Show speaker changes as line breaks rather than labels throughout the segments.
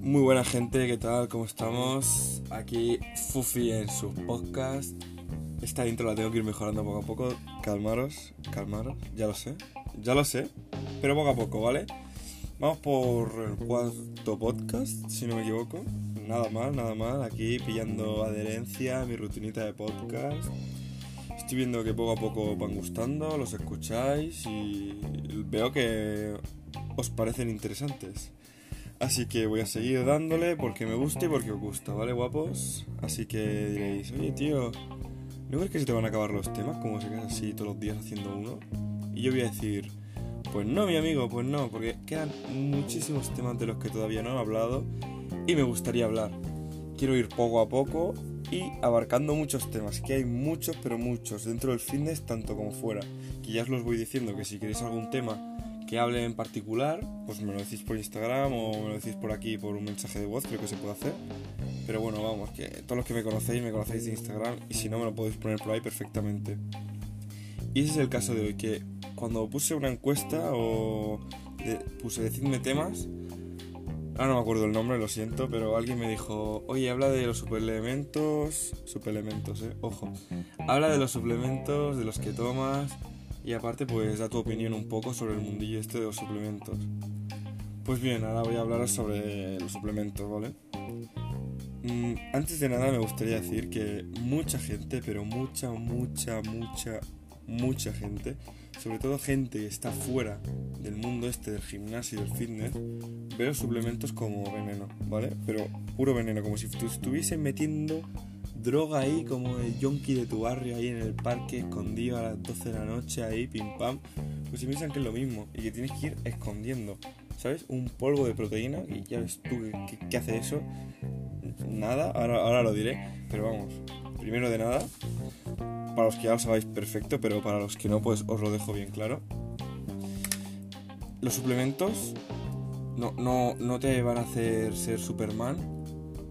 Muy buena gente, ¿qué tal? ¿Cómo estamos? Aquí Fufi en su podcast. Esta intro la tengo que ir mejorando poco a poco. Calmaros, calmaros, ya lo sé, ya lo sé, pero poco a poco, ¿vale? Vamos por el cuarto podcast, si no me equivoco. Nada mal, nada mal. Aquí pillando adherencia mi rutinita de podcast. Estoy viendo que poco a poco van gustando, los escucháis y veo que os parecen interesantes. Así que voy a seguir dándole porque me gusta y porque os gusta, ¿vale, guapos? Así que diréis, oye, tío, ¿no crees que se te van a acabar los temas como se queda así todos los días haciendo uno? Y yo voy a decir, pues no, mi amigo, pues no, porque quedan muchísimos temas de los que todavía no he hablado y me gustaría hablar. Quiero ir poco a poco y abarcando muchos temas, que hay muchos, pero muchos, dentro del fitness tanto como fuera. Que ya os los voy diciendo que si queréis algún tema que hable en particular, pues me lo decís por Instagram o me lo decís por aquí por un mensaje de voz, creo que se puede hacer. Pero bueno, vamos, que todos los que me conocéis me conocéis de Instagram y si no me lo podéis poner por ahí perfectamente. Y ese es el caso de hoy, que cuando puse una encuesta o puse decidme temas, ahora no me acuerdo el nombre, lo siento, pero alguien me dijo, oye, habla de los suplementos, suplementos, eh, ojo, habla de los suplementos, de los que tomas y aparte pues da tu opinión un poco sobre el mundillo este de los suplementos. Pues bien, ahora voy a hablar sobre los suplementos, ¿vale? Mm, antes de nada me gustaría decir que mucha gente, pero mucha, mucha, mucha, mucha gente, sobre todo gente que está fuera del mundo este del gimnasio y del fitness, ve suplementos como veneno, ¿vale? Pero puro veneno, como si tú estuviesen metiendo droga ahí como el yonki de tu barrio ahí en el parque escondido a las 12 de la noche ahí, pim pam, pues si piensan que es lo mismo y que tienes que ir escondiendo, ¿sabes? Un polvo de proteína y ya ves tú qué hace eso. Nada, ahora, ahora lo diré, pero vamos, primero de nada, para los que ya lo sabéis perfecto, pero para los que no, pues os lo dejo bien claro. Los suplementos no, no, no te van a hacer ser Superman,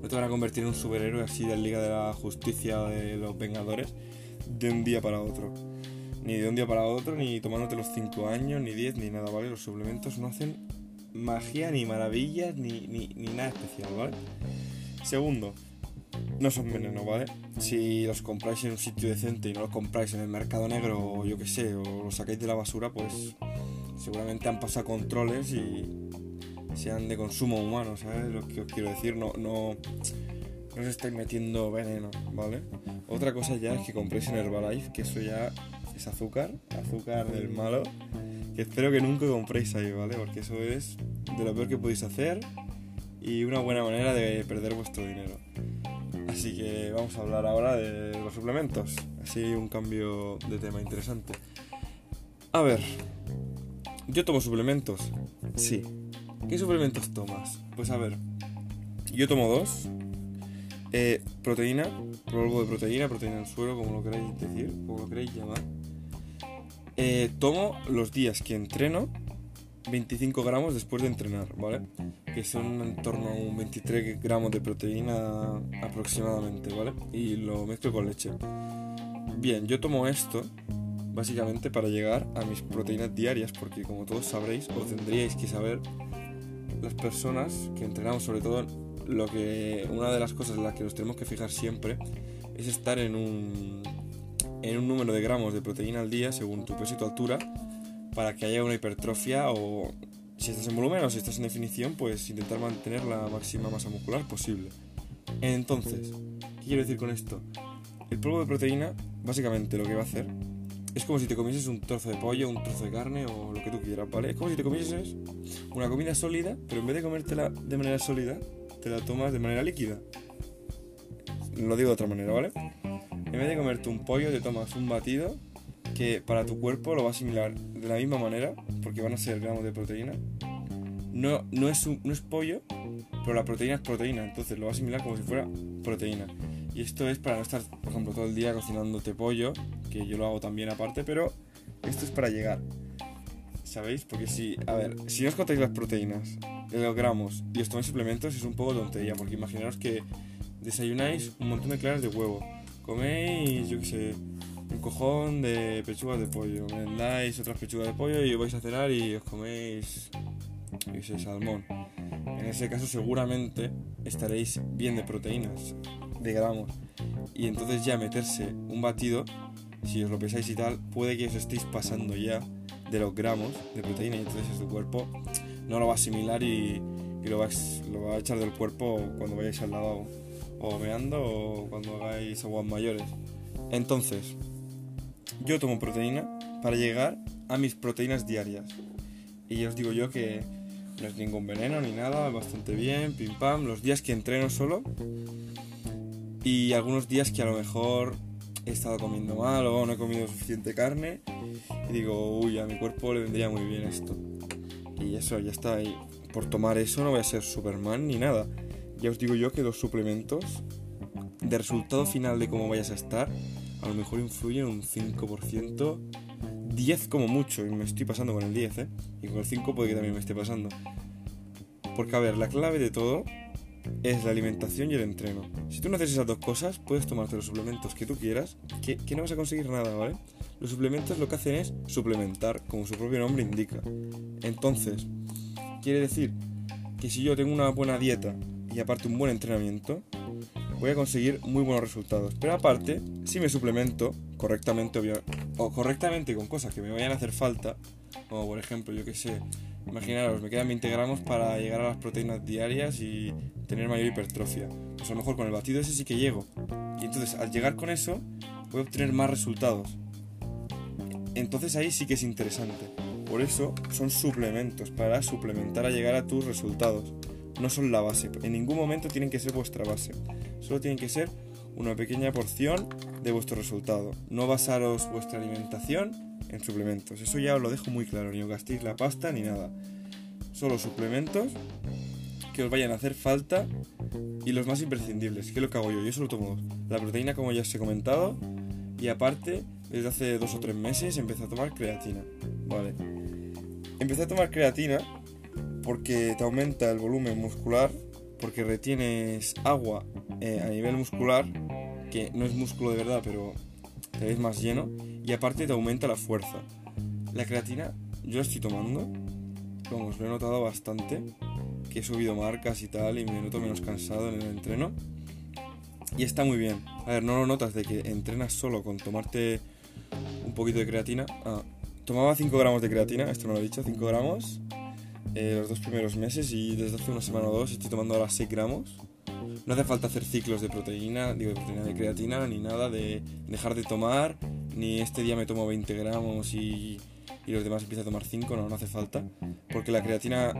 no te van a convertir en un superhéroe así de la Liga de la Justicia de los Vengadores de un día para otro. Ni de un día para otro, ni tomándote los 5 años, ni 10, ni nada, ¿vale? Los suplementos no hacen magia, ni maravillas, ni, ni, ni nada especial, ¿vale? Segundo, no son veneno, ¿vale? Si los compráis en un sitio decente y no los compráis en el mercado negro o yo qué sé, o los sacáis de la basura, pues seguramente han pasado controles y sean de consumo humano, ¿sabes? Lo que os quiero decir, no, no, no os estáis metiendo veneno, ¿vale? Otra cosa ya es que compréis en Herbalife, que eso ya es azúcar, azúcar del malo, que espero que nunca compréis ahí, ¿vale? Porque eso es de lo peor que podéis hacer y una buena manera de perder vuestro dinero. Así que vamos a hablar ahora de los suplementos, así un cambio de tema interesante. A ver, yo tomo suplementos, sí, ¿Qué suplementos tomas? Pues a ver, yo tomo dos. Eh, proteína, polvo de proteína, proteína en suelo, como lo queráis decir, como lo queréis llamar. Eh, tomo los días que entreno 25 gramos después de entrenar, ¿vale? Que son en torno a un 23 gramos de proteína aproximadamente, ¿vale? Y lo mezclo con leche. Bien, yo tomo esto básicamente para llegar a mis proteínas diarias, porque como todos sabréis, o tendríais que saber, las personas que entrenamos, sobre todo, lo que una de las cosas en las que nos tenemos que fijar siempre es estar en un, en un número de gramos de proteína al día según tu peso y tu altura para que haya una hipertrofia o si estás en volumen o si estás en definición, pues intentar mantener la máxima masa muscular posible. Entonces, ¿qué quiero decir con esto? El polvo de proteína, básicamente lo que va a hacer es como si te comieses un trozo de pollo, un trozo de carne o lo que tú quieras, ¿vale? Es como si te comieses una comida sólida, pero en vez de comértela de manera sólida, te la tomas de manera líquida. Lo digo de otra manera, ¿vale? En vez de comerte un pollo, te tomas un batido que para tu cuerpo lo va a asimilar de la misma manera, porque van a ser gramos de proteína. No, no, es, no es pollo, pero la proteína es proteína, entonces lo va a asimilar como si fuera proteína. Y esto es para no estar, por ejemplo, todo el día cocinándote pollo, que yo lo hago también aparte, pero esto es para llegar. ¿Sabéis? Porque si, a ver, si os contáis las proteínas, los gramos y os tomáis suplementos es un poco tontería, porque imaginaros que desayunáis un montón de claras de huevo, coméis, yo qué sé, cojón de pechugas de pollo, me dais otras pechugas de pollo y vais a cenar y os coméis ese salmón. En ese caso seguramente estaréis bien de proteínas, de gramos. Y entonces ya meterse un batido, si os lo pensáis y tal, puede que os estéis pasando ya de los gramos de proteína y entonces tu cuerpo no lo va a asimilar y, lo, va a, lo, va a, echar del cuerpo cuando vayáis al lavabo o meando o cuando hagáis aguas mayores. Entonces, yo tomo proteína para llegar a mis proteínas diarias. Y ya os digo yo que no es ningún veneno ni nada, bastante bien, pim pam, los días que entreno solo y algunos días que a lo mejor he estado comiendo mal o no he comido suficiente carne y digo, uy, a mi cuerpo le vendría muy bien esto. Y eso, ya está. Y por tomar eso no voy a ser Superman ni nada. Ya os digo yo que los suplementos de resultado final de cómo vayas a estar, a lo mejor influyen un 5%, 10 como mucho, y me estoy pasando con el 10, ¿eh? Y con el 5 puede que también me esté pasando. Porque a ver, la clave de todo es la alimentación y el entreno. Si tú no haces esas dos cosas, puedes tomarte los suplementos que tú quieras, que, que no vas a conseguir nada, ¿vale? Los suplementos lo que hacen es suplementar, como su propio nombre indica. Entonces, quiere decir que si yo tengo una buena dieta y aparte un buen entrenamiento, voy a conseguir muy buenos resultados. Pero aparte, si me suplemento correctamente, o correctamente con cosas que me vayan a hacer falta, como por ejemplo, yo que sé, imaginaros, me quedan 20 gramos para llegar a las proteínas diarias y tener mayor hipertrofia. Pues a lo mejor con el batido ese sí que llego. Y entonces al llegar con eso, voy a obtener más resultados. Entonces ahí sí que es interesante. Por eso son suplementos, para suplementar a llegar a tus resultados no son la base. En ningún momento tienen que ser vuestra base. Solo tienen que ser una pequeña porción de vuestro resultado. No basaros vuestra alimentación en suplementos. Eso ya os lo dejo muy claro. Ni os gastéis la pasta ni nada. Solo suplementos que os vayan a hacer falta y los más imprescindibles. ¿Qué es lo que hago yo? Yo solo tomo la proteína como ya os he comentado y aparte desde hace dos o tres meses empecé a tomar creatina. Vale. Empecé a tomar creatina porque te aumenta el volumen muscular, porque retienes agua eh, a nivel muscular, que no es músculo de verdad, pero te ves más lleno, y aparte te aumenta la fuerza. La creatina yo la estoy tomando, como os lo he notado bastante, que he subido marcas y tal, y me noto menos cansado en el entreno. Y está muy bien. A ver, no lo notas de que entrenas solo con tomarte un poquito de creatina. Ah, tomaba 5 gramos de creatina, esto me lo he dicho, 5 gramos eh, los dos primeros meses y desde hace una semana o dos estoy tomando ahora 6 gramos. No hace falta hacer ciclos de proteína, digo de proteína de creatina, ni nada de dejar de tomar, ni este día me tomo 20 gramos y, y los demás empiezo a tomar 5, no, no hace falta, porque la creatina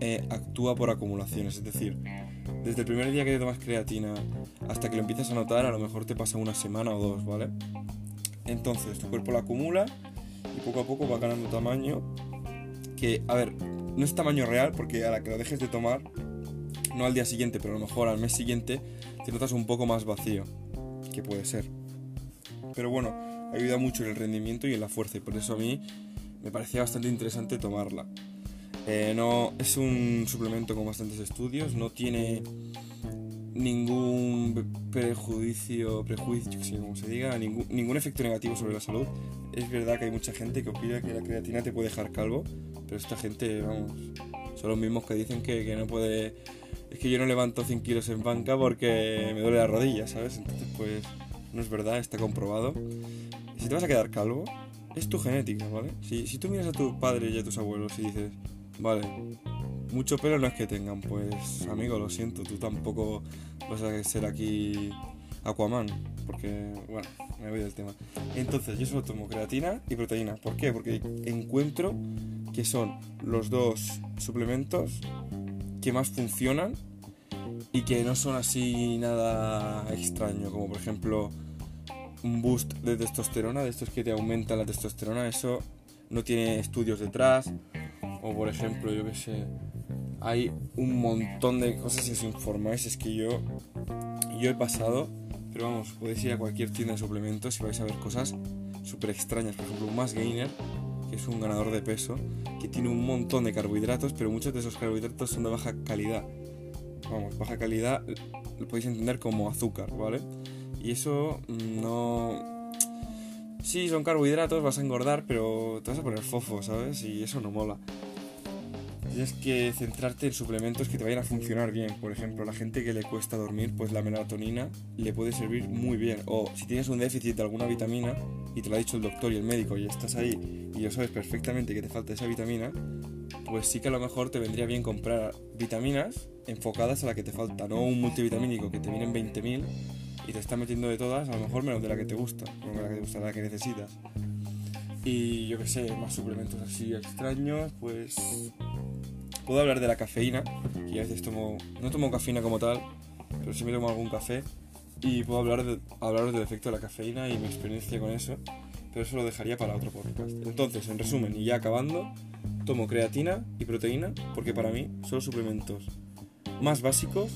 eh, actúa por acumulaciones, es decir, desde el primer día que te tomas creatina hasta que lo empiezas a notar, a lo mejor te pasa una semana o dos, ¿vale? Entonces tu cuerpo la acumula y poco a poco va ganando tamaño. Que, a ver, no es tamaño real porque a la que lo dejes de tomar, no al día siguiente, pero a lo mejor al mes siguiente, te notas un poco más vacío, que puede ser. Pero bueno, ayuda mucho en el rendimiento y en la fuerza y por eso a mí me parecía bastante interesante tomarla. Eh, no, es un suplemento con bastantes estudios, no tiene ningún prejuicio, prejuicio, como se diga, ningún, ningún efecto negativo sobre la salud. Es verdad que hay mucha gente que opina que la creatina te puede dejar calvo, pero esta gente, vamos, son los mismos que dicen que, que no puede... Es que yo no levanto 100 kilos en banca porque me duele la rodilla, ¿sabes? Entonces, pues, no es verdad, está comprobado. Si te vas a quedar calvo, es tu genética, ¿vale? Si, si tú miras a tus padres y a tus abuelos y dices, vale, mucho pelo no es que tengan, pues, amigo, lo siento, tú tampoco vas a ser aquí Aquaman, porque, bueno, me voy del tema. Entonces, yo solo tomo creatina y proteína. ¿Por qué? Porque encuentro que son los dos suplementos que más funcionan y que no son así nada extraño, como por ejemplo un boost de testosterona, de estos que te aumentan la testosterona, eso no tiene estudios detrás, o por ejemplo, yo qué sé, hay un montón de cosas si os informáis, es que yo, yo he pasado, pero vamos, podéis ir a cualquier tienda de suplementos y vais a ver cosas súper extrañas, por ejemplo, un Mass Gainer que es un ganador de peso, que tiene un montón de carbohidratos, pero muchos de esos carbohidratos son de baja calidad. Vamos, baja calidad lo podéis entender como azúcar, ¿vale? Y eso no... sí, son carbohidratos, vas a engordar, pero te vas a poner fofo, ¿sabes? Y eso no mola. Tienes que centrarte en suplementos que te vayan a funcionar bien. Por ejemplo, la gente que le cuesta dormir, pues la melatonina le puede servir muy bien. O si tienes un déficit de alguna vitamina y te lo ha dicho el doctor y el médico y estás ahí y ya sabes perfectamente que te falta esa vitamina, pues sí que a lo mejor te vendría bien comprar vitaminas enfocadas a la que te falta, no un multivitamínico que te vienen 20.000 y te está metiendo de todas, a lo mejor menos de la que te gusta, no de la que te gusta, la que necesitas. Y yo que sé, más suplementos así extraños, pues puedo hablar de la cafeína, que a veces tomo, no tomo cafeína como tal, pero sí me tomo algún café y puedo hablar de, hablaros del efecto de la cafeína y mi experiencia con eso, pero eso lo dejaría para otro podcast. Entonces, en resumen, y ya acabando, tomo creatina y proteína porque para mí son los suplementos más básicos,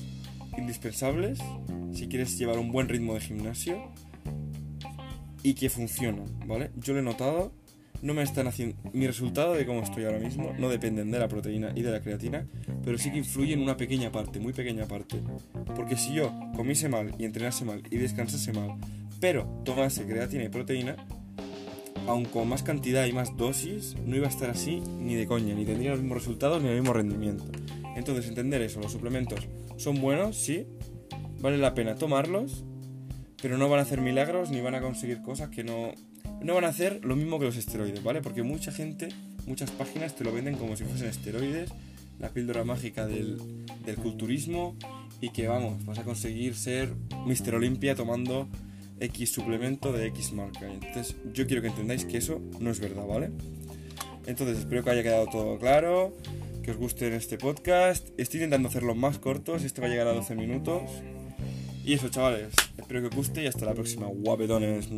indispensables, si quieres llevar un buen ritmo de gimnasio y que funcionan, ¿vale? Yo lo he notado no me están haciendo. Mi resultado de cómo estoy ahora mismo no dependen de la proteína y de la creatina, pero sí que influye en una pequeña parte, muy pequeña parte. Porque si yo comiese mal y entrenase mal y descansase mal, pero tomase creatina y proteína, aun con más cantidad y más dosis, no iba a estar así ni de coña, ni tendría los mismos resultados ni el mismo rendimiento. Entonces, entender eso, los suplementos son buenos, sí, vale la pena tomarlos, pero no van a hacer milagros ni van a conseguir cosas que no, no van a hacer lo mismo que los esteroides, ¿vale? Porque mucha gente, muchas páginas te lo venden como si fuesen esteroides, la píldora mágica del, culturismo y que vamos, vas a conseguir ser Mr. Olympia tomando X suplemento de X marca. Entonces yo quiero que entendáis que eso no es verdad, ¿vale? Entonces espero que haya quedado todo claro, que os guste este podcast. Estoy intentando hacerlo más cortos, este va a llegar a 12 minutos. Y eso, chavales, espero que os guste y hasta la próxima, guapetones.